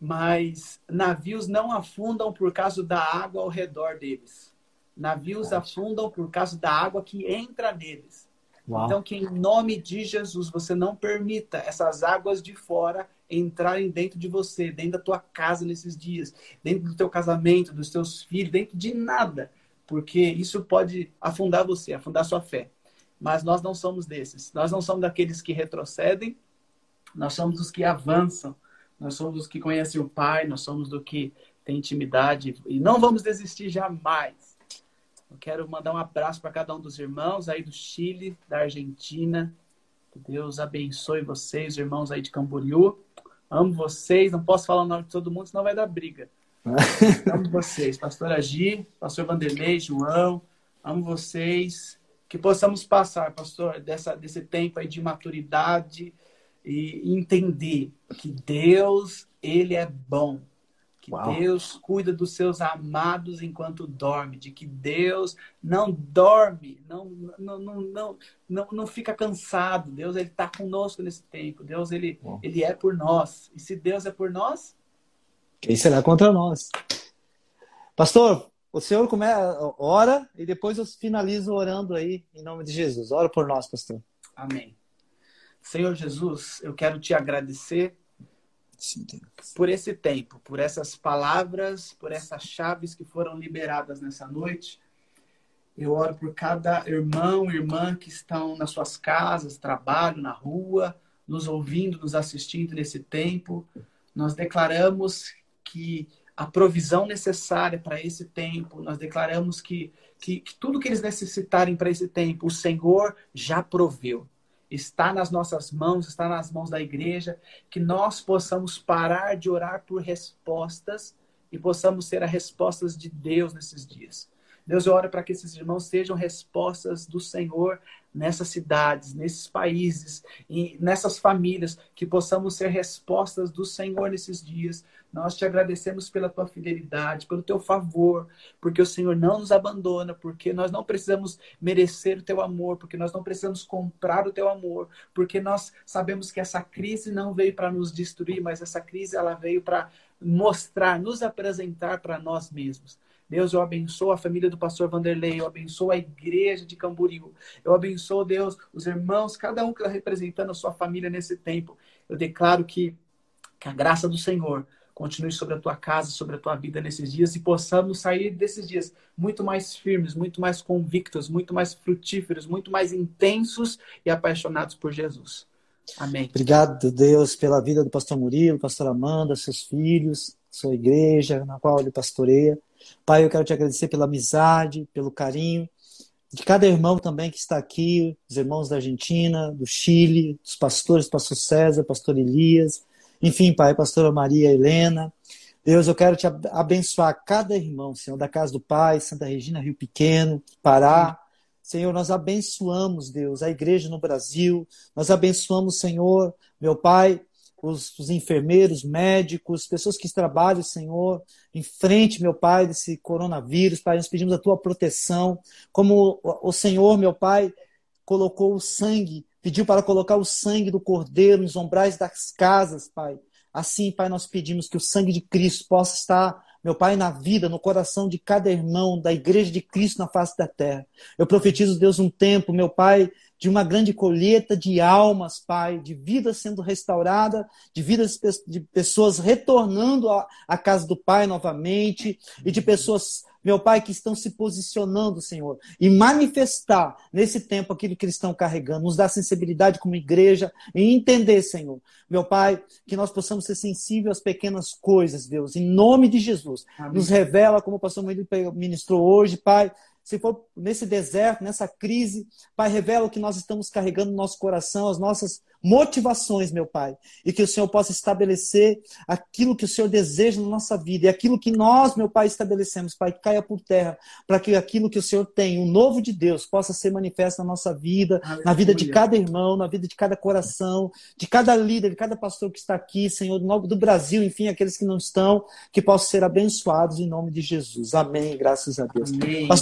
mas navios não afundam por causa da água ao redor deles. Navios afundam por causa da água que entra neles. Uau. Então, que em nome de Jesus você não permita essas águas de fora entrarem dentro de você, dentro da tua casa nesses dias, dentro do teu casamento, dos teus filhos, dentro de nada, porque isso pode afundar você, afundar sua fé. Mas nós não somos desses. Nós não somos daqueles que retrocedem, nós somos os que avançam nós somos os que conhecem o Pai, nós somos do que tem intimidade e não vamos desistir jamais. Eu quero mandar um abraço para cada um dos irmãos aí do Chile, da Argentina. Que Deus abençoe vocês, irmãos aí de Camboriú. Amo vocês, não posso falar o nome de todo mundo, senão vai dar briga. amo vocês, pastor Agi, pastor Vanderlei, João, amo vocês. Que possamos passar, pastor, dessa, desse tempo aí de maturidade, e entender que Deus, ele é bom. Que Uau. Deus cuida dos seus amados enquanto dorme, de que Deus não dorme, não não, não, não, não, não fica cansado. Deus ele está conosco nesse tempo. Deus ele, ele é por nós. E se Deus é por nós, quem será contra nós? Pastor, o senhor começa, ora e depois eu finalizo orando aí em nome de Jesus. Ora por nós, pastor. Amém. Senhor Jesus, eu quero te agradecer por esse tempo, por essas palavras, por essas chaves que foram liberadas nessa noite. Eu oro por cada irmão, irmã que estão nas suas casas, trabalho, na rua, nos ouvindo, nos assistindo nesse tempo. Nós declaramos que a provisão necessária para esse tempo, nós declaramos que, que, que tudo que eles necessitarem para esse tempo, o Senhor já proveu. Está nas nossas mãos, está nas mãos da igreja, que nós possamos parar de orar por respostas e possamos ser as respostas de Deus nesses dias. Deus, eu oro para que esses irmãos sejam respostas do Senhor nessas cidades, nesses países e nessas famílias, que possamos ser respostas do Senhor nesses dias. Nós te agradecemos pela tua fidelidade, pelo teu favor, porque o Senhor não nos abandona, porque nós não precisamos merecer o teu amor, porque nós não precisamos comprar o teu amor, porque nós sabemos que essa crise não veio para nos destruir, mas essa crise ela veio para mostrar, nos apresentar para nós mesmos. Deus, eu abençoo a família do pastor Vanderlei, eu abençoo a igreja de Camboriú, eu abençoo, Deus, os irmãos, cada um que está representando a sua família nesse tempo. Eu declaro que, que a graça do Senhor continue sobre a tua casa, sobre a tua vida nesses dias e possamos sair desses dias muito mais firmes, muito mais convictos, muito mais frutíferos, muito mais intensos e apaixonados por Jesus. Amém. Obrigado, Deus, pela vida do pastor Murilo, pastor Amanda, seus filhos, sua igreja, na qual ele pastoreia. Pai, eu quero te agradecer pela amizade, pelo carinho de cada irmão também que está aqui, os irmãos da Argentina, do Chile, os pastores, pastor César, pastor Elias, enfim, Pai, pastora Maria Helena. Deus, eu quero te abençoar cada irmão, Senhor, da casa do Pai, Santa Regina, Rio Pequeno, Pará. Senhor, nós abençoamos, Deus, a igreja no Brasil. Nós abençoamos, Senhor, meu Pai, os, os, enfermeiros, médicos, pessoas que trabalham, Senhor, em frente, meu Pai, desse coronavírus. Pai, nós pedimos a tua proteção. Como o, o Senhor, meu Pai, colocou o sangue, pediu para colocar o sangue do Cordeiro nos ombrais das casas, Pai. Assim, Pai, nós pedimos que o sangue de Cristo possa estar, meu Pai, na vida, no coração de cada irmão da igreja de Cristo na face da terra. Eu profetizo, Deus, um tempo, meu Pai, de uma grande colheita de almas, Pai, de vidas sendo restaurada, de vidas de pessoas retornando à casa do Pai novamente, e de pessoas meu Pai, que estão se posicionando, Senhor, e manifestar nesse tempo aquilo que eles estão carregando, nos dar sensibilidade como igreja e entender, Senhor, meu Pai, que nós possamos ser sensíveis às pequenas coisas, Deus, em nome de Jesus. Amém. Nos revela, como o pastor ministrou hoje, Pai, se for nesse deserto, nessa crise, Pai, revela o que nós estamos carregando no nosso coração, as nossas motivações, meu Pai, e que o Senhor possa estabelecer aquilo que o Senhor deseja na nossa vida e aquilo que nós, meu Pai, estabelecemos, Pai, que caia por terra, para que aquilo que o Senhor tem, o novo de Deus, possa ser manifesto na nossa vida, Aleluia. na vida de cada irmão, na vida de cada coração, de cada líder, de cada pastor que está aqui, Senhor, do Brasil, enfim, aqueles que não estão, que possam ser abençoados em nome de Jesus. Amém, graças a Deus. Amém.